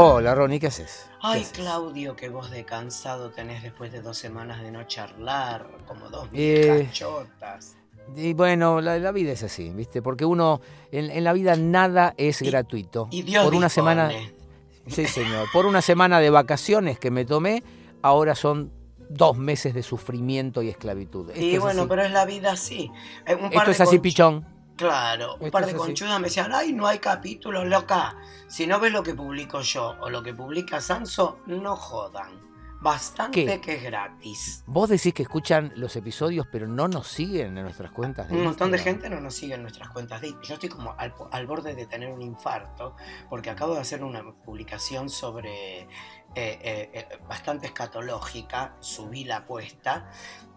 Hola, Ronnie, ¿qué haces? ¿Qué Ay, haces? Claudio, qué voz de cansado tenés después de dos semanas de no charlar, como dos Eh, viejas chotas. Y bueno, la, la vida es así, ¿viste? Porque uno, en, en la vida nada es Y- gratuito. Y Dios por una dispone. semana, sí señor, por una semana de vacaciones que me tomé, ahora son dos meses de sufrimiento y esclavitud. Esto Y es bueno, así. pero es la vida así. Un par Esto de es así, pichón. Claro, un par de conchudas me decían, ay, no hay capítulos, loca. Si no ves lo que publico yo o lo que publica Sanso, no jodan. Bastante ¿Qué? que es gratis. Vos decís que escuchan los episodios, pero no nos siguen en nuestras cuentas. Un montón de gente no nos sigue en nuestras cuentas de Yo estoy como al, al borde de tener un infarto porque acabo de hacer una publicación sobre eh, eh, eh, bastante escatológica, subí la apuesta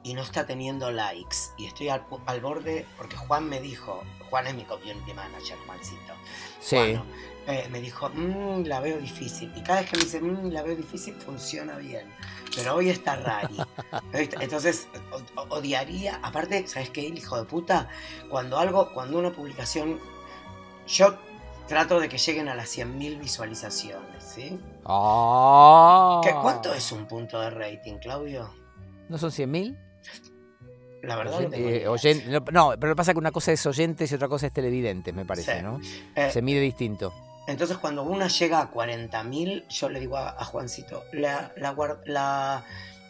y no está teniendo likes y estoy al, al borde porque Juan me dijo, Juan es mi community manager, Juancito. Sí. Eh, me dijo, "Mm, la veo difícil. Y cada vez que me dice, "Mm, la veo difícil, funciona bien. Pero hoy está rari. Entonces, o- odiaría. Aparte, ¿sabes qué, el hijo de puta? Cuando algo, cuando una publicación. Yo trato de que lleguen a las 100.000 visualizaciones, ¿sí? Ah. ¿Qué, ¿Cuánto es un punto de rating, Claudio? ¿No son 100.000? La verdad no tengo Eh, oyen- no, no, pero pasa que una cosa es oyentes y otra cosa es televidentes, me parece, Sí. ¿no? Eh, Se mide distinto. Entonces cuando una llega a 40.000, yo le digo a, a Juancito, la, la, guard- la-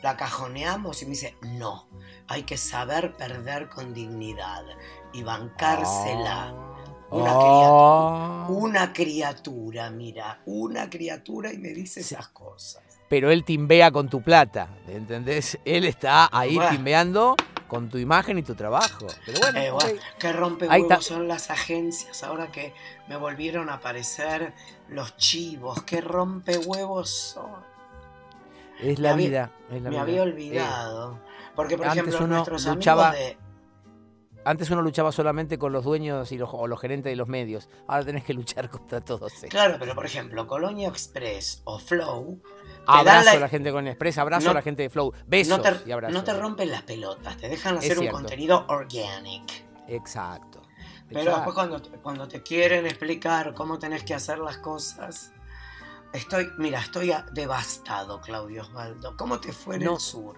la cajoneamos y me dice, no, hay que saber perder con dignidad y bancársela. Una, Ah. criatura, una criatura, mira, una criatura y me dice esas cosas. Pero él timbea con tu plata, ¿entendés? Él está ahí Bueno. timbeando con tu imagen y tu trabajo. Pero bueno, Eh, bueno, qué rompe son las agencias ahora que me volvieron a aparecer los chivos, qué rompe huevos son. es la había- vida. es la Me vida. había Eh, olvidado. Porque, por antes ejemplo, uno nuestros luchaba- amigos de. antes uno luchaba solamente con los dueños y los, o los gerentes de los medios. Ahora tenés que luchar contra todos. eh. Claro, pero por ejemplo, Colonia Express o Flow. Abrazo la- a la gente con Express, abrazo No- a la gente de Flow. Besos no te, y abrazos. no te rompen las pelotas, te dejan hacer un contenido organic. Exacto. Pero Exacto. después cuando, te- cuando te quieren explicar cómo tenés que hacer las cosas, estoy, mira, estoy devastado, Claudio Osvaldo. ¿Cómo te fue en No, el sur?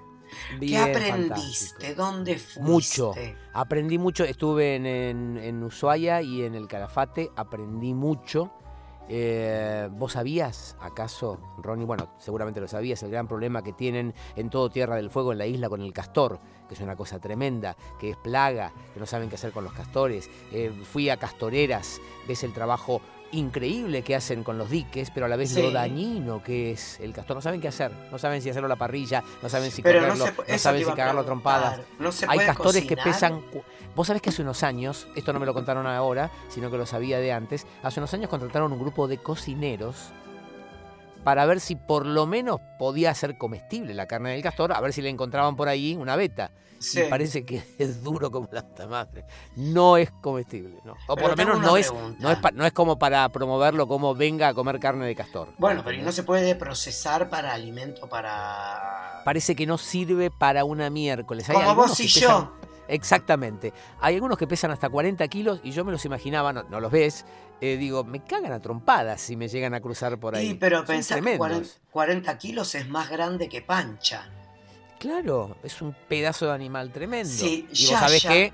¿Qué aprendiste? fantástico. ¿Dónde fuiste? Mucho. Aprendí mucho, estuve en, en- en Ushuaia y en el Calafate, aprendí mucho. Eh, ¿Vos sabías, acaso, Ronnie? Bueno, seguramente lo sabías, el gran problema que tienen en todo Tierra del Fuego, en la isla, con el castor, que es una cosa tremenda, que es plaga, que no saben qué hacer con los castores. Eh, fui a castoreras, ves el trabajo increíble que hacen con los diques, pero a la vez Sí. lo dañino que es el castor. No saben qué hacer, no saben si hacerlo a la parrilla, no saben si Pero no, no saben si cagarlo a trompadas. No Hay castores que pesan. Vos sabés que hace unos años, esto no me lo contaron ahora, sino que lo sabía de antes, hace unos años contrataron un grupo de cocineros para ver si por lo menos podía ser comestible la carne del castor, a ver si le encontraban por ahí una beta. Sí. Y parece que es duro como la madre. No es comestible, ¿no? O Pero por lo menos no es, no, es no es como para promoverlo como venga a comer carne de castor. Bueno, pero ¿y no se puede procesar para alimento para... Parece que no sirve para una miércoles. Hay Como vos y yo. pesan- Exactamente. Hay algunos que pesan hasta 40 kilos y yo me los imaginaba, no, no los ves, eh, digo, me cagan a trompadas si me llegan a cruzar por ahí. Y pero pensá que tremendos. 40, 40 kilos es más grande que Pancha. Claro, es un pedazo de animal tremendo. Sí, y vos ya, sabés ya. que,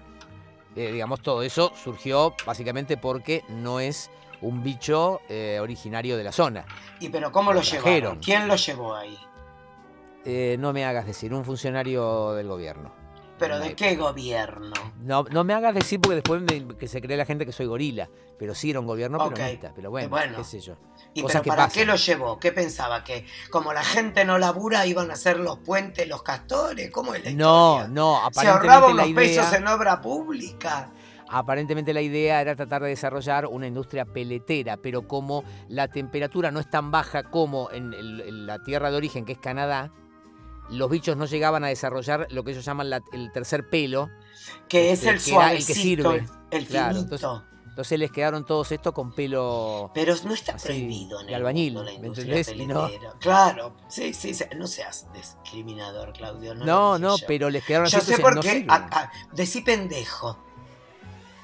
eh, digamos, todo eso surgió básicamente porque no es un bicho eh, originario de la zona. ¿Y pero cómo Lo lo, llevaron? ¿Quién lo llevó ahí? Eh, no me hagas decir, un funcionario del gobierno. ¿Pero de qué gobierno? No, no me hagas decir porque después me- que se cree la gente que soy gorila. Pero sí era un gobierno Ok. peronista. Pero bueno, bueno. qué sé yo. ¿Y Cosas pero que para pasan. qué lo llevó? ¿Qué pensaba? ¿Que como la gente no labura iban a hacer los puentes los castores? ¿Cómo es la No, historia? no, Se aparentemente la unos pesos idea, en obra pública. aparentemente la idea era tratar de desarrollar una industria peletera, pero como la temperatura no es tan baja como en, el- en la tierra de origen, que es Canadá, los bichos no llegaban a desarrollar lo que ellos llaman la- el tercer pelo, Que es Este, el que el que suavecito, sirve. el, Claro, finito. entonces- entonces les quedaron todos estos con pelo... Pero no está así, prohibido en de el albañil, mundo la ¿me industria no-. Claro, sí, sí, sí, no seas discriminador, Claudio. No, No, yo. pero les quedaron así, Yo sé por qué. decí pendejo.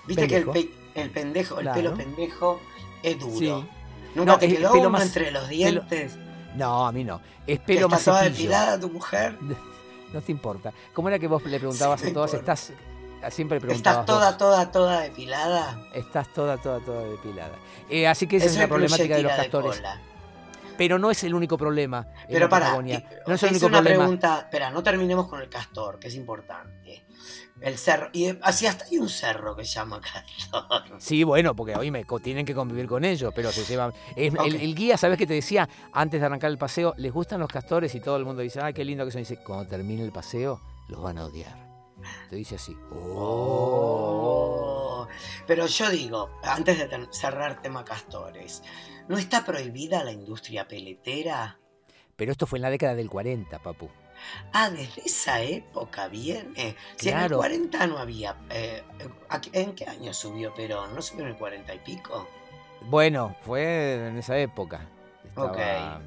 Viste que el, Pendejo. pe- el pendejo, el pelo pendejo es duro. Sí. ¿Nunca No, te quedó pelo uno más- entre los pelo- dientes? No, a mí no. Es ¿Que pelo está más toda cepillo. depilada tu mujer? No te importa. ¿Cómo era que vos le preguntabas Sí, a todas? importa. Estás. Siempre preguntabas. ¿Estás toda, vos. toda, toda depilada? Estás toda, toda, toda depilada. Eh, así que esa es la problemática de los castores. Pero no es el único problema. en Pero la para, Patagonia. No es el único una problema. pregunta, espera, no terminemos con el castor, que es importante. El cerro, y así hasta hay un cerro que se llama castor. Sí, bueno, porque hoy me tienen que convivir con ellos, pero se llevan. es- el, guía, ¿sabes qué te decía? Antes de arrancar el paseo, les gustan los castores y todo el mundo dice, ay, qué lindo que son. Y dice, cuando termine el paseo, los van a odiar. Te dice así. Oh. Pero yo digo, antes de cerrar tema castores, ¿no está prohibida la industria peletera? Pero esto fue en la década del 40, papu. Ah, desde esa época viene. Si en el Claro. 40 no había. eh, ¿a qué- ¿En qué año subió Perón? ¿No subió en el 40 y pico? Bueno, fue en esa época. Estaba- Ok.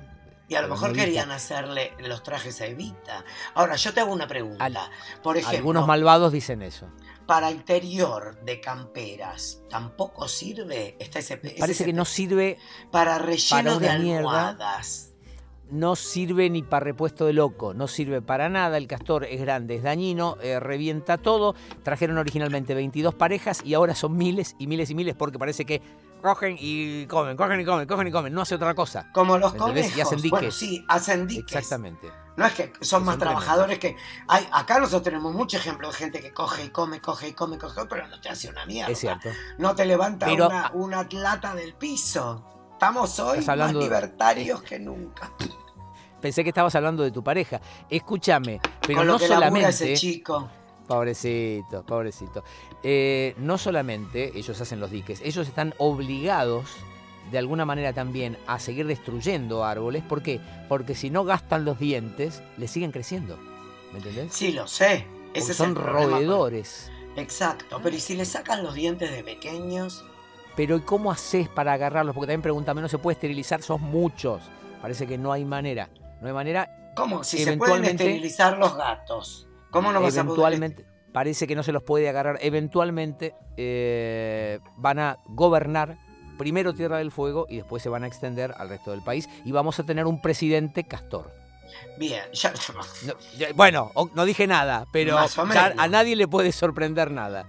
Y a lo mejor querían hacerle los trajes a Evita. Ahora, yo te hago una pregunta. Al- Por ejemplo, Algunos malvados dicen eso. para interior de camperas, ¿tampoco sirve? Está ese, ese- Parece que no sirve, Para relleno para de mierda. No sirve ni para repuesto de loco, no sirve para nada. El castor es grande, es dañino, eh, revienta todo. Trajeron originalmente 22 parejas y ahora son miles y miles y miles porque parece que cogen y comen, cogen y comen, cogen y comen. No hace otra cosa. Como los conejos. Y hacen Bueno, diques. sí, hacen diques. Exactamente. No es que son Que más son trabajadores que. Hay, acá nosotros tenemos mucho ejemplo de gente que coge y come, coge y come, coge, pero no te hace una mierda. Es cierto. No te levanta Pero- una, una lata del piso. Estamos hoy Estás más hablando de- libertarios que nunca. Pensé que estabas hablando de tu pareja. Escúchame, pero Con lo no que solamente. ese chico. Pobrecito, pobrecito. Eh, no solamente ellos hacen los diques, ellos están obligados de alguna manera también a seguir destruyendo árboles. ¿Por qué? Porque si no gastan los dientes, les siguen creciendo. ¿Me entendés? Sí, lo sé. Porque Ese es son el roedores. Exacto. Pero ¿y si le sacan los dientes de pequeños? Pero ¿y cómo haces para agarrarlos? Porque también pregúntame, ¿no se puede esterilizar? Sos muchos. Parece que no hay manera. No hay manera. ¿Cómo? Si se pueden Eventualmente- esterilizar los gatos. ¿Cómo no vas a poder eventualmente, parece que no se los puede agarrar. Eventualmente eh, van a gobernar primero Tierra del Fuego y después se van a extender al resto del país. Y vamos a tener un presidente castor. Bien, ya. No, ya- bueno, no dije nada, pero ya a nadie le puede sorprender nada.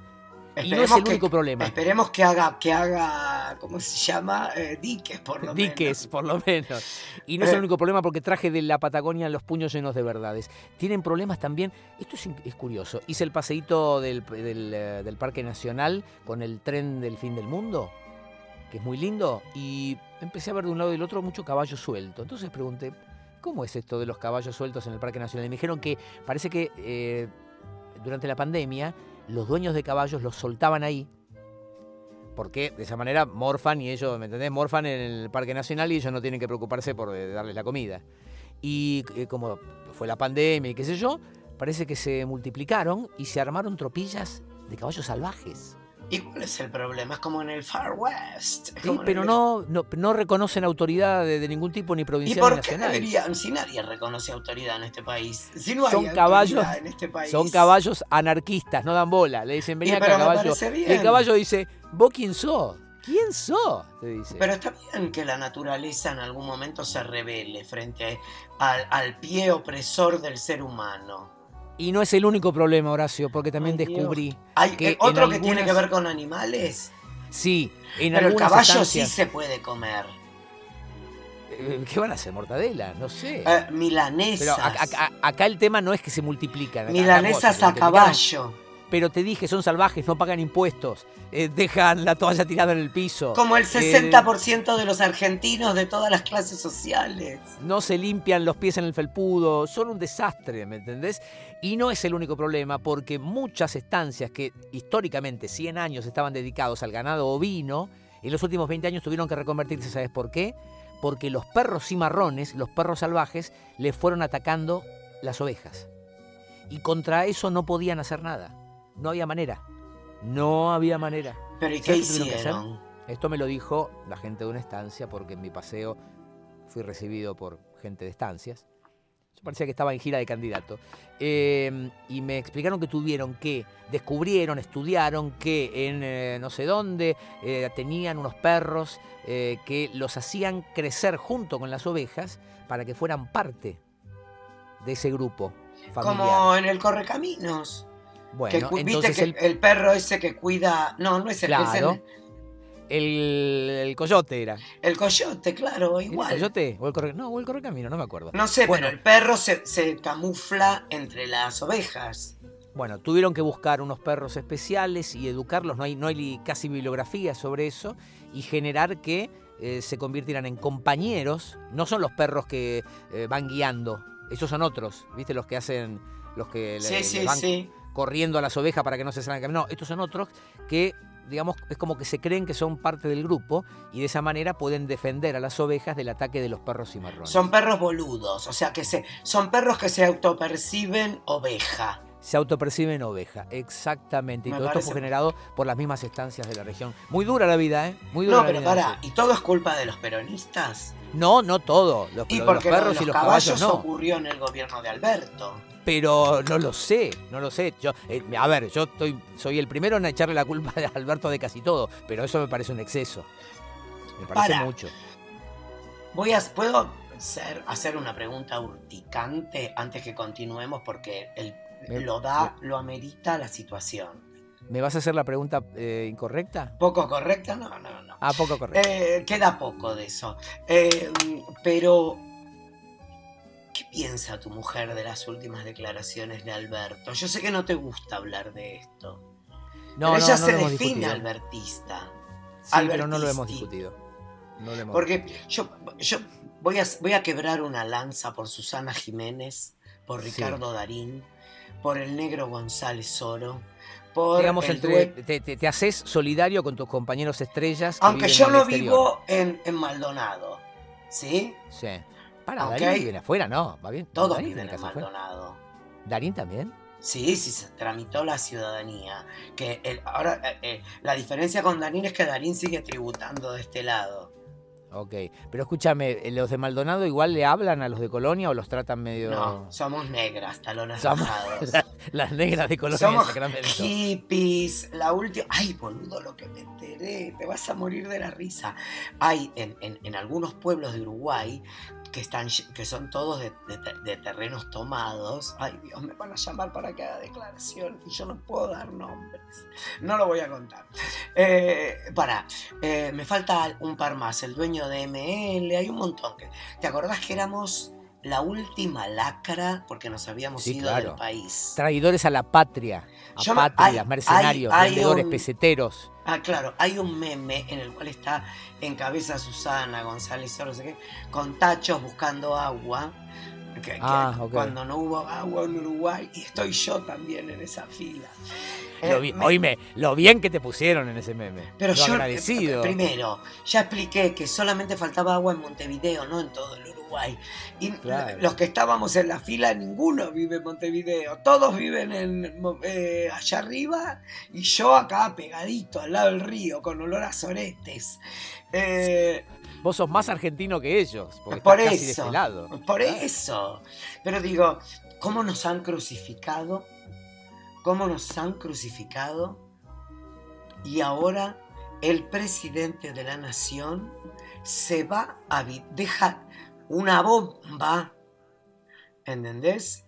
Y no es el que- único problema. Esperemos que haga, que haga, ¿cómo se llama? Eh, diques, por lo Diques, menos. por lo menos. Y no es el Eh. único problema porque traje de la Patagonia los puños llenos de verdades. Tienen problemas también. Esto es, curioso. Hice el paseíto del, del, eh, del Parque Nacional con el tren del fin del mundo, que es muy lindo, y empecé a ver de un lado y del otro mucho caballo suelto. Entonces pregunté, ¿cómo es esto de los caballos sueltos en el Parque Nacional? Y me dijeron que parece que eh, durante la pandemia los dueños de caballos los soltaban ahí porque de esa manera morfan y ellos, ¿me entendés? Morfan en el Parque Nacional y ellos no tienen que preocuparse por eh, darles la comida. Y eh, como fue la pandemia y qué sé yo, parece que se multiplicaron y se armaron tropillas de caballos salvajes. ¿Y cuál es el problema? Es como en el Far West. Sí, pero el- no, no, no reconocen autoridad de, de ningún tipo, ni ¿Y provincial ni por qué nacional. deberían? Si nadie reconoce autoridad en este país. Si no hay Son caballos- en este país. Son caballos anarquistas, no dan bola. Le dicen, vení Y, acá, caballo. Y el caballo dice, ¿vos quién sos? ¿Quién sos? Te dice. Pero está bien que la naturaleza en algún momento se revele frente a- al, al pie opresor del ser humano. Y no es el único problema, Horacio, porque también Ay, descubrí Hay que eh, otro que tiene que ver con animales, Sí, en pero el caballo sí se puede comer. Eh, ¿Qué van a hacer? ¿Mortadela? No sé. Eh, Pero milanesas. acá, acá- acá el tema no es que se multiplican. acá- milanesas a caballo. Pero te dije, son salvajes, no pagan impuestos. eh, dejan la toalla tirada en el piso. Como el eh, 60% de los argentinos de todas las clases sociales. no se limpian los pies en el felpudo, son un desastre, ¿me entendés? Y no es el único problema, porque muchas estancias que históricamente 100 años estaban dedicados al ganado ovino, en los últimos 20 años tuvieron que reconvertirse, ¿sabes por qué? Porque los perros cimarrones, los perros salvajes, les fueron atacando las ovejas. Y contra eso no podían hacer nada. No había manera. No había manera. Pero ¿y qué ¿Sabes qué tuvieron que hacer? hicieron? Esto me lo dijo la gente de una estancia porque en mi paseo fui recibido por gente de estancias. Yo parecía que estaba en gira de candidato. Eh, y me explicaron que tuvieron que, descubrieron, estudiaron que en eh, no sé dónde eh, tenían unos perros eh, que los hacían crecer junto con las ovejas para que fueran parte de ese grupo familiar. Como en el Correcaminos. Que bueno, cu- viste entonces que el, el... perro ese que cuida. No, no es el, es Claro. el, el, el coyote era. el coyote, claro, ¿Era el igual. coyote? ¿O el corre... No, o el correcamino, no me acuerdo. No sé, Bueno. pero el perro se, se camufla entre las ovejas. Bueno, tuvieron que buscar unos perros especiales y educarlos, no hay, no hay casi bibliografía sobre eso, y generar que eh, se convirtieran en compañeros. No son los perros que eh, van guiando, esos son otros, ¿viste? Los que hacen, los que le- Sí, le sí, van sí. Corriendo a las ovejas para que no se salgan. camino. No, estos son otros que, digamos, es como que se creen que son parte del grupo y de esa manera pueden defender a las ovejas del ataque de los perros cimarrones. Son perros boludos, o sea que se, son perros que se autoperciben oveja. Se autoperciben oveja, exactamente. Y Me todo esto fue generado por las mismas estancias de la región. Muy dura la vida, ¿eh? Muy dura No, la pero vida, para. ¿y todo es culpa de los peronistas? No, no todo. Los, Y los porque lo de perros los y los caballos caballos no. ocurrió en el gobierno de Alberto. Pero no lo sé, no lo sé. Yo, eh, a ver, yo estoy, soy el primero en echarle la culpa a Alberto de casi todo, pero eso me parece un exceso. Me parece Para. mucho. Voy a, ¿Puedo ser- hacer una pregunta urticante antes que continuemos? Porque el, Me- lo da, lo amerita la situación. ¿Me vas a hacer la pregunta eh, incorrecta? ¿Poco correcta? No, no, no. Ah, poco correcta. Eh, queda poco de eso. Pero, ¿qué piensa tu mujer de las últimas declaraciones de Alberto? Yo sé que no te gusta hablar de esto. no, pero no, ella no se define discutido. albertista. Sí, pero no lo hemos discutido. No lo hemos Porque discutido. yo, yo voy, a, voy a quebrar una lanza por Susana Jiménez, por Sí. Ricardo Darín, por el negro González Oro, por Digamos, el entre, te, te- te haces solidario con tus compañeros estrellas. que Aunque yo no exterior. vivo en, en Maldonado, ¿sí? Sí. Para, Ok. Darín vive afuera, no, va bien. Todos Darín viven en casa afuera. Maldonado. ¿Darín también? Sí, sí, se tramitó la ciudadanía. Que el- ahora eh, eh, la diferencia con Darín es que Darín sigue tributando de este lado. Ok. Pero escúchame, eh, ¿los de Maldonado igual le hablan a los de Colonia o los tratan medio. No, somos negras, talones Somos- bajados. Las negras de Colonia Somos de Sacramento. hippies. La última. Ay, boludo, lo que me enteré. Te vas a morir de la risa. Hay en, en- en algunos pueblos de Uruguay que, están, que son todos de, de te- de terrenos tomados. Ay, Dios, me van a llamar para que haga declaración y yo no puedo dar nombres. No lo voy a contar. Eh, para, eh, me falta un par más. El dueño de ML, hay un montón. que- ¿Te acordás que éramos la última lacra porque nos habíamos Sí, ido claro. del país? Traidores a la patria. A Yo patrias, hay- mercenarios, hay- hay vendedores, un- peseteros. Ah, claro, hay un meme en el cual está en cabeza Susana González, no sé qué, con tachos buscando agua. Que- que Ah. Cuando no hubo agua en Uruguay, y estoy yo también en esa fila. Eh, Lo, bi- me- Oíme, lo bien que te pusieron en ese meme. pero lo yo, agradecido. eh, primero, ya expliqué que solamente faltaba agua en Montevideo, no en todo el Uruguay. Y Claro. los que estábamos en la fila, ninguno vive en Montevideo. Todos viven en, eh, allá arriba y yo acá pegadito, al lado del río, con olor a soretes. Eh, Vos sos más argentino que ellos, porque Por estás casi de eso. este lado. Por eso. Pero digo, ¿cómo nos han crucificado? ¿Cómo nos han crucificado? Y ahora el presidente de la nación se va a vi- deja una bomba, ¿entendés?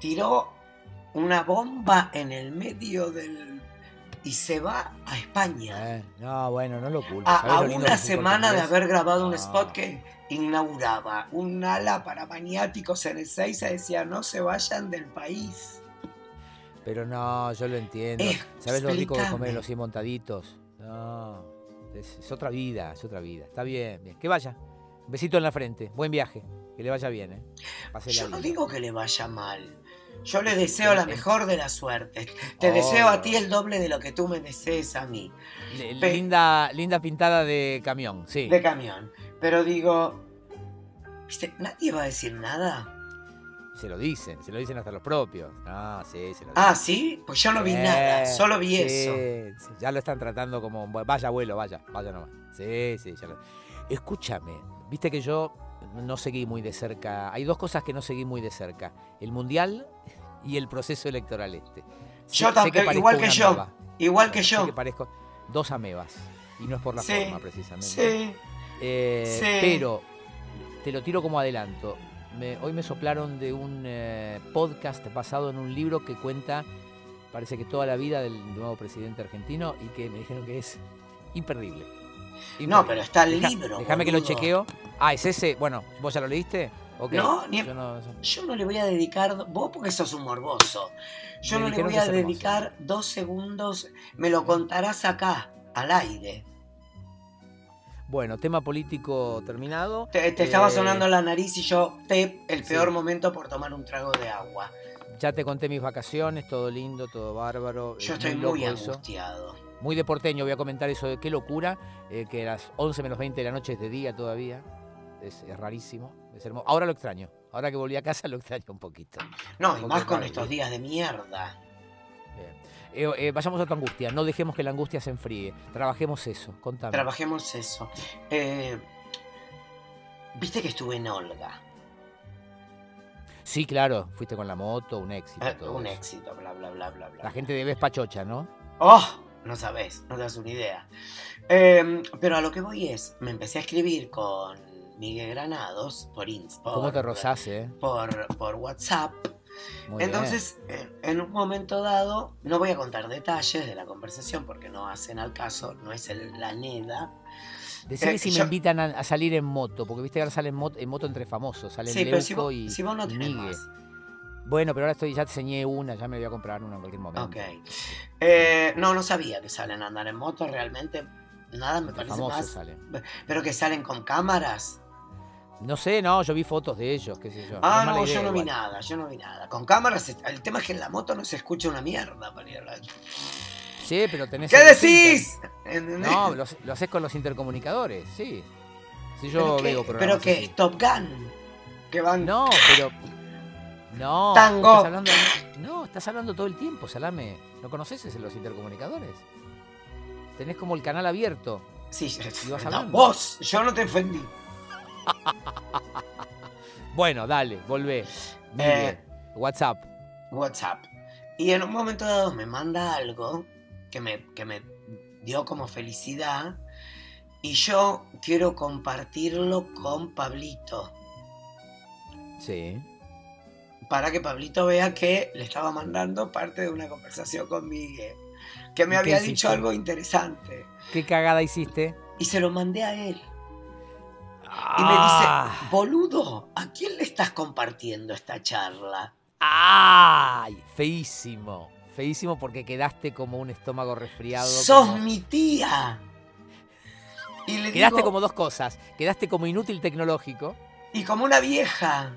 Tiró una bomba en el medio del y se va a España. Eh, no, bueno, no lo culpo. A, ¿Sabés a lo lindo una semana de haber grabado un spot que inauguraba un ala para maniáticos en el 6 se decía no se vayan del país. Pero no, yo lo entiendo. Eh, ¿Sabes lo rico que comer los 100 montaditos? No, es, es otra vida, es otra vida. Está bien, bien. Que vaya. Un besito en la frente. Buen viaje. Que le vaya bien, ¿eh? Pásela Yo no digo que le vaya mal. Yo le deseo la mejor de las suertes. Te Obvio. deseo a ti el doble de lo que tú me desees a mí. Pe- linda, linda pintada de camión, sí. De camión. Pero digo, ¿viste? Nadie va a decir nada. Se lo dicen, se lo dicen hasta los propios. Ah, sí, se lo dicen. Ah, ¿sí? Pues yo no vi Eh, nada, solo vi sí, eso. sí, ya lo están tratando como, vaya abuelo, vaya, vaya nomás. Sí, sí, ya lo... Escúchame, viste que yo no seguí muy de cerca. Hay dos cosas que no seguí muy de cerca: el mundial y el proceso electoral este. Yo también, igual que yo. Igual que yo. que parezco dos amebas. Y no es por la forma, precisamente. Sí. Eh, pero te lo tiro como adelanto. hoy me soplaron de un eh, podcast basado en un libro que cuenta, parece que toda la vida del nuevo presidente argentino y que me dijeron que es imperdible. No, pero está el libro. Déjame que lo chequeo. Ah, es ese. Bueno, ¿vos ya lo leíste? No, yo, no, le voy a dedicar, vos porque sos un morboso, yo no le voy a dedicar dos segundos, me lo contarás acá, al aire. Bueno, tema político terminado. Te, estaba eh, sonando la nariz y yo, te, el peor momento por tomar un trago de agua. Ya te conté mis vacaciones, todo lindo, todo bárbaro. Yo estoy muy, angustiado. Muy de porteño, voy a comentar eso de qué locura, eh, que a las 11 menos 20 de la noche es de día todavía. Es, rarísimo, es hermoso. Ahora lo extraño. Ahora que volví a casa lo extraño un poquito. No, y más con estos días de mierda. Eh, eh, vayamos a tu angustia, no dejemos que la angustia se enfríe. Trabajemos eso, contame. Trabajemos eso. Eh, Viste que estuve en Olga. Sí, claro, fuiste con la moto, un éxito. un éxito, bla, bla, bla, bla, bla. La gente de Vespachocha, ¿no? ¡Oh! No sabes, no te das una idea. Em, pero a lo que voy es, me empecé a escribir con Miguel Granados por Instagram. ¿Cómo te rozás, eh? Por, por WhatsApp. Entonces, en un momento dado, no voy a contar detalles de la conversación porque no hacen al caso, no es la NEDA. Decime eh, si me invitan a, salir en moto, porque viste que ahora salen en moto, entre famosos, salen sí, pero si vos, y, si vos no tenés más. Bueno, pero ahora estoy, ya te enseñé una, ya me voy a comprar una en cualquier momento. Ok. Eh, no, no sabía que salen a andar en moto, realmente nada me parece más. Salen. Pero que salen con cámaras. No sé, no, yo vi fotos de ellos, qué sé yo. Ah, no, yo no vi nada, yo no vi nada. Con cámaras, el tema es que en la moto no se escucha una mierda para ir a Sí, pero tenés. ¿Qué decís? No, lo, haces con los intercomunicadores, sí. Sí, yo ¿Pero veo ¿Pero qué? ¿Top Gun? Que van. No, pero. No. Tango. Estás hablando, no, estás hablando todo el tiempo, Salame. ¿No conoces los intercomunicadores? Tenés como el canal abierto. Sí, no, vos, yo no te ofendí. bueno, dale, volvé. Eh, WhatsApp. WhatsApp. Y en un momento dado me manda algo que me, que me dio como felicidad y yo quiero compartirlo con Pablito. Sí. Para que Pablito vea que le estaba mandando parte de una conversación con Miguel. Que me había dicho algo interesante. ¿Qué cagada hiciste? Y se lo mandé a él. Y me dice, ah. boludo, ¿a quién le estás compartiendo esta charla? ¡Ay! Feísimo. Feísimo porque quedaste como un estómago resfriado. ¡Sos mi tía! Y le quedaste como dos cosas. Quedaste como inútil tecnológico. Y como una vieja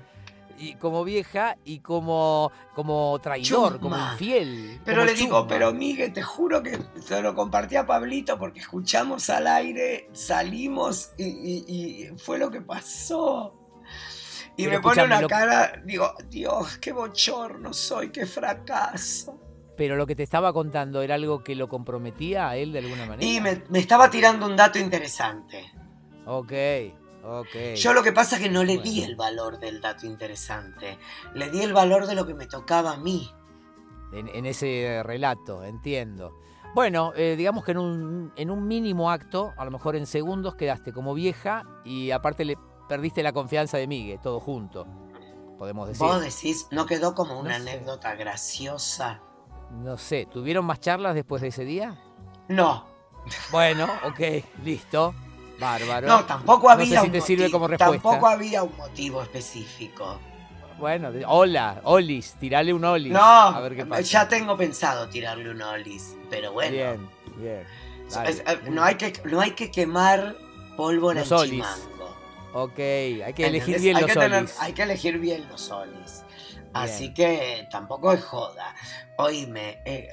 y como vieja y como, como traidor, como infiel. Pero le digo, pero Miguel, te juro que se lo compartí a Pablito porque escuchamos al aire, salimos y, fue lo que pasó. Y me pone una cara, digo, Dios, qué bochorno soy, qué fracaso. Pero lo que te estaba contando era algo que lo comprometía a él de alguna manera. Y me, me estaba tirando un dato interesante. Ok. Yo lo que pasa es que no le di el valor del dato interesante, le di el valor de lo que me tocaba a mí. En, ese relato, entiendo. Bueno, eh, digamos que en un, en un mínimo acto, a lo mejor en segundos, quedaste como vieja y aparte le perdiste la confianza de Miguel, todo junto, podemos decir. Vos decís, ¿no quedó como una anécdota graciosa? No sé, ¿tuvieron más charlas después de ese día? No. Bueno, ok, listo. Bárbaro. No, tampoco había, un motivo, tampoco había un motivo específico. Bueno, hola, Olis, tirale un Olis. No, a ver qué pasa. ya tengo pensado tirarle un Olis, pero bueno. Bien, bien. Eh, no, hay que, no hay que quemar pólvora en chimango. Ok, hay que elegir bien los Olis. Hay que elegir bien los Olis. Así que tampoco es joda. Oíme, eh,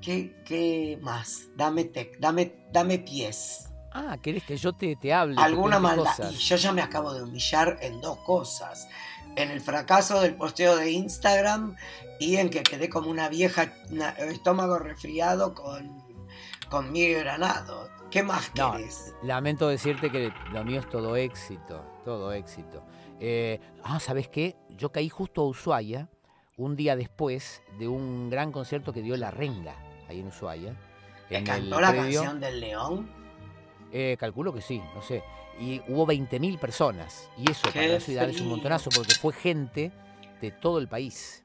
¿qué, ¿qué, más? Dame, te, dame, dame pies. Ah, ¿querés que yo te, te hable? Alguna maldad. Y yo ya me acabo de humillar en dos cosas. En el fracaso del posteo de Instagram y en que quedé como una vieja estómago resfriado con, con mi granado. ¿Qué más querés? lamento decirte que lo mío es todo éxito. todo éxito. Eh, ah, ¿sabes qué? Yo caí justo a Ushuaia un día después de un gran concierto que dio La Renga, ahí en Ushuaia. ¿Le cantó la predio. canción del león? Eh, calculo que sí, no sé. Y hubo 20.000 personas. Y eso para la ciudad es un montonazo porque fue gente de todo el país.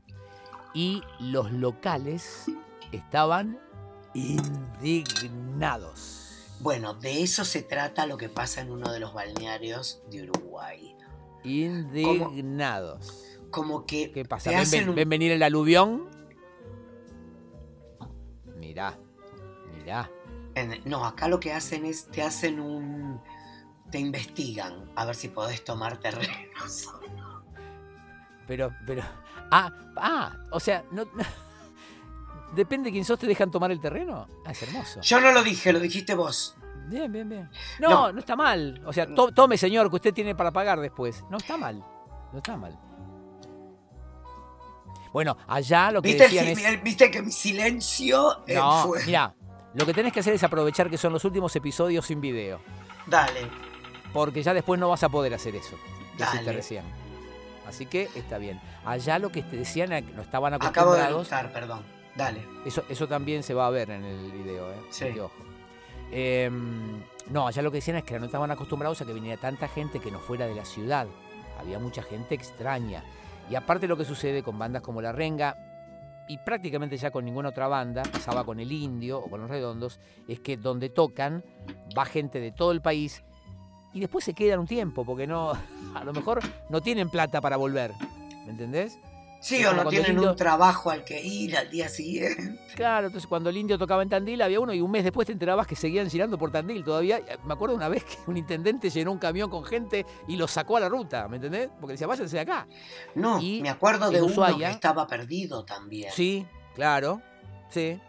Y los locales estaban indignados. Bueno, de eso se trata lo que pasa en uno de los balnearios de Uruguay. Indignados. Como que ¿Qué pasa? ¿Ven, hacen ven- un- ven venir el aluvión? Mirá, mirá. No, acá lo que hacen es, te hacen un... Te investigan a ver si podés tomar terrenos. Pero, pero. Ah, ah, o sea, no. no- Depende de quién sos, te dejan tomar el terreno. Ah, es hermoso. Yo no lo dije, lo dijiste vos. Bien, bien, bien. No, No. no, está mal. O sea, to- tome, señor, que usted tiene para pagar después. No está mal. No está mal. Bueno, allá lo que ¿Viste, el decían es. viste que mi silencio eh, No, fue... lo que tenés que hacer es aprovechar que son los últimos episodios sin video. Dale. Porque ya después no vas a poder hacer eso. Que Dale. recién. Así que está bien. Allá lo que te decían no estaban Acabo de acostumbrados. anotar, perdón. Dale. Eso, eso también se va a ver en el video, ¿eh? Sí. Ojo. Em, no, allá lo que decían es que no estaban acostumbrados a que viniera tanta gente que no fuera de la ciudad. Había mucha gente extraña. Y aparte lo que sucede con bandas como La Renga, y prácticamente ya con ninguna otra banda, pasaba con El Indio o con Los Redondos, es que donde tocan va gente de todo el país y después se quedan un tiempo, porque no, a lo mejor no tienen plata para volver. ¿Me entendés? Sí, o no tienen indio- un trabajo al que ir al día siguiente. Claro, entonces cuando el indio tocaba en Tandil había uno y un mes después te enterabas que seguían girando por Tandil todavía. Me acuerdo una vez que un intendente llenó un camión con gente y lo sacó a la ruta, ¿me entendés? Porque decía, váyanse de acá. No, Y me acuerdo de uno Ushuaia- que estaba perdido también. Sí, claro, sí.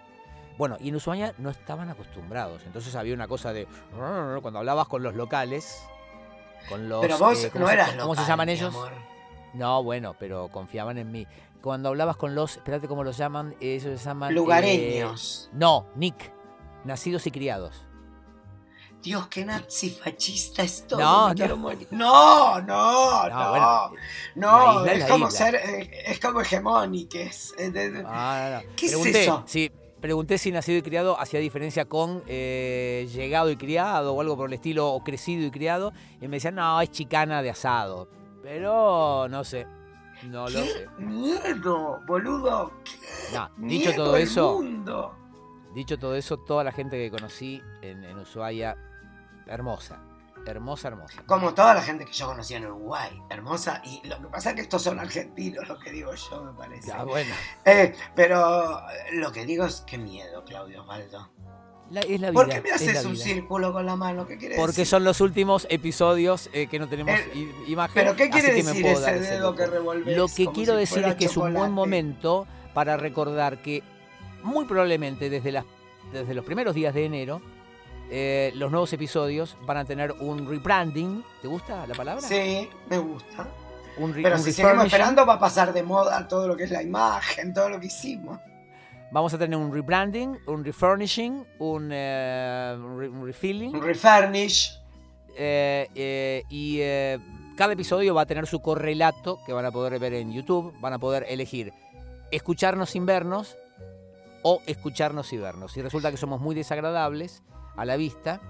Bueno, y en Ushuaia no estaban acostumbrados. Entonces había una cosa de. Cuando hablabas con los locales, con los. Pero vos eh, ¿cómo no se- eras ¿Cómo se llaman mi ellos? amor. No, bueno, pero confiaban en mí. Cuando hablabas con los. Espérate cómo los llaman. Ellos se llaman. eh, Lugareños. no, Nick. Nacidos y criados. Dios, qué nazi fascista estoy. No, no. quiero morir. No, no, No, no. bueno, no, la isla es como isla. ser, eh, es como hegemóniques. Es de- Ah, no, no. ¿Qué es eso? Sí, pregunté si nacido y criado hacía diferencia con eh, llegado y criado o algo por el estilo, o crecido y criado. Y me decían, no, es chicana de asado. Pero no sé. No lo sé. ¡Qué miedo, boludo! No, ¡Qué dicho miedo todo eso, mundo! dicho todo eso, toda la gente que conocí en, en Ushuaia, hermosa. Hermosa, hermosa. Como toda la gente que yo conocí en Uruguay, hermosa. Y lo que pasa es que estos son argentinos, lo que digo yo, me parece. Ya, bueno. Eh, pero lo que digo es qué miedo, Claudio Osvaldo. La- es la vida. ¿Por qué me haces un vida. círculo con la mano? ¿Qué quiere Porque decir? son los últimos episodios eh, que no tenemos Eh, imagen. ¿Pero qué así quiere que me decir puedo dar ese dedo que revolves? Lo que quiero si decir es que es un buen momento para recordar que muy probablemente desde, las, desde los primeros días de enero eh, los nuevos episodios van a tener un rebranding. ¿Te gusta la palabra? Sí, me gusta. Un, re- Pero un si seguimos esperando va a pasar de moda todo lo que es la imagen, todo lo que hicimos. Vamos a tener un rebranding, un refurnishing, un, eh, un re- un refilling. Un refurnish. eh, eh, y eh, cada episodio va a tener su correlato que van a poder ver en YouTube. Van a poder elegir escucharnos sin vernos o escucharnos y vernos. Si resulta que somos muy desagradables a la vista,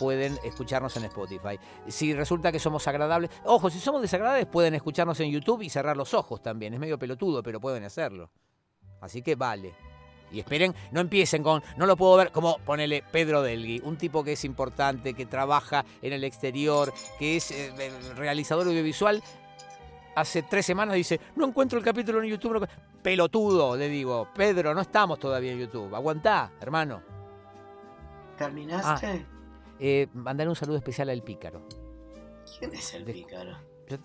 pueden escucharnos en Spotify. Si resulta que somos agradables, ojo, si somos desagradables pueden escucharnos en YouTube y cerrar los ojos también. Es medio pelotudo, pero pueden hacerlo. Así que vale. Y esperen, no empiecen con, no lo puedo ver, como ponele Pedro Delgui, un tipo que es importante, que trabaja en el exterior, que es eh, eh, realizador audiovisual. Hace tres semanas dice, no encuentro el capítulo en YouTube. no encu-". Pelotudo, le digo, Pedro, no estamos todavía en YouTube. Aguantá, hermano. ¿Terminaste? Eh, mandale un saludo especial al Pícaro. ¿Quién es el pícaro?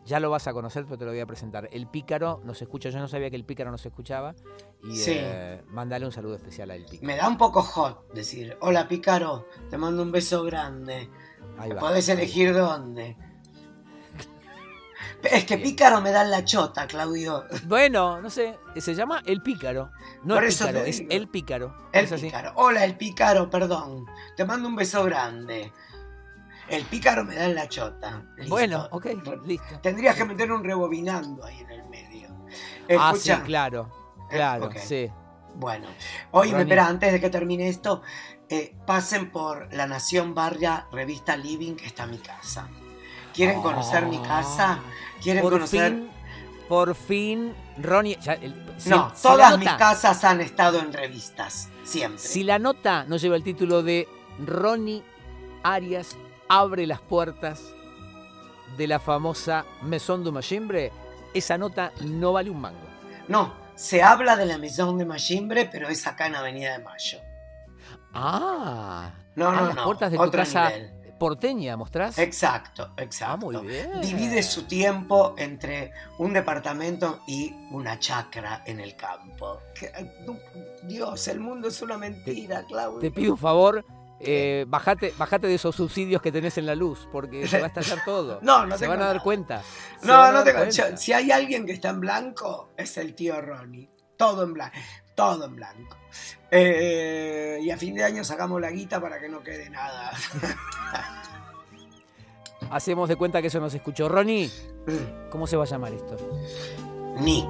Ya lo vas a conocer, pero te lo voy a presentar. El Pícaro nos escucha, yo no sabía que el Pícaro nos escuchaba. Y Sí. eh, mandale un saludo especial al Pícaro. Me da un poco hot decir, hola Pícaro, te mando un beso grande. Ahí va. Podés elegir dónde. Es que. Pícaro me da la chota, Claudio. Bueno, no sé, se llama El Pícaro. No Por es eso Pícaro, es. El Pícaro. El. Pícaro. Hola, el Pícaro, perdón. Te mando un beso grande. El pícaro me da en la chota. Listo. Bueno, ok, listo. Tendrías que meter un rebobinando ahí en el medio. Ah, sí, claro. Claro, ok. sí. Bueno, oye, Ronnie. espera, antes de que termine esto, eh, pasen por La Nación Barria, revista Living, que está mi casa. ¿Quieren conocer mi casa? ¿Quieren Ah. Por conocer...? fin, por fin, Ronnie. ya, el- si- no, todas mis casas han estado en revistas, siempre. Si la nota no lleva el título de Ronnie Arias abre las puertas de la famosa Maison du Machimbre, esa nota no vale un mango. No, se habla de la Maison de Machimbre, pero es acá en Avenida de Mayo. Ah, No, no, las no, puertas de tu casa nivel. porteña, ¿mostrás? Exacto, exacto. Ah, muy bien. Divide su tiempo entre un departamento y una chacra en el campo. Dios, el mundo es una mentira, Claudio. Te pido un favor, eh, bajate, bajate de esos subsidios que tenés en la luz, porque se va a estallar todo. No, no Se van a dar nada. cuenta. Se No, no tengo. cuenta. si hay alguien que está en blanco, es el tío Ronnie. Todo en blanco. Todo en blanco. Eh, y a fin de año sacamos la guita para que no quede nada. Hacemos de cuenta que eso nos escuchó. Ronnie, ¿cómo se va a llamar esto? Nick.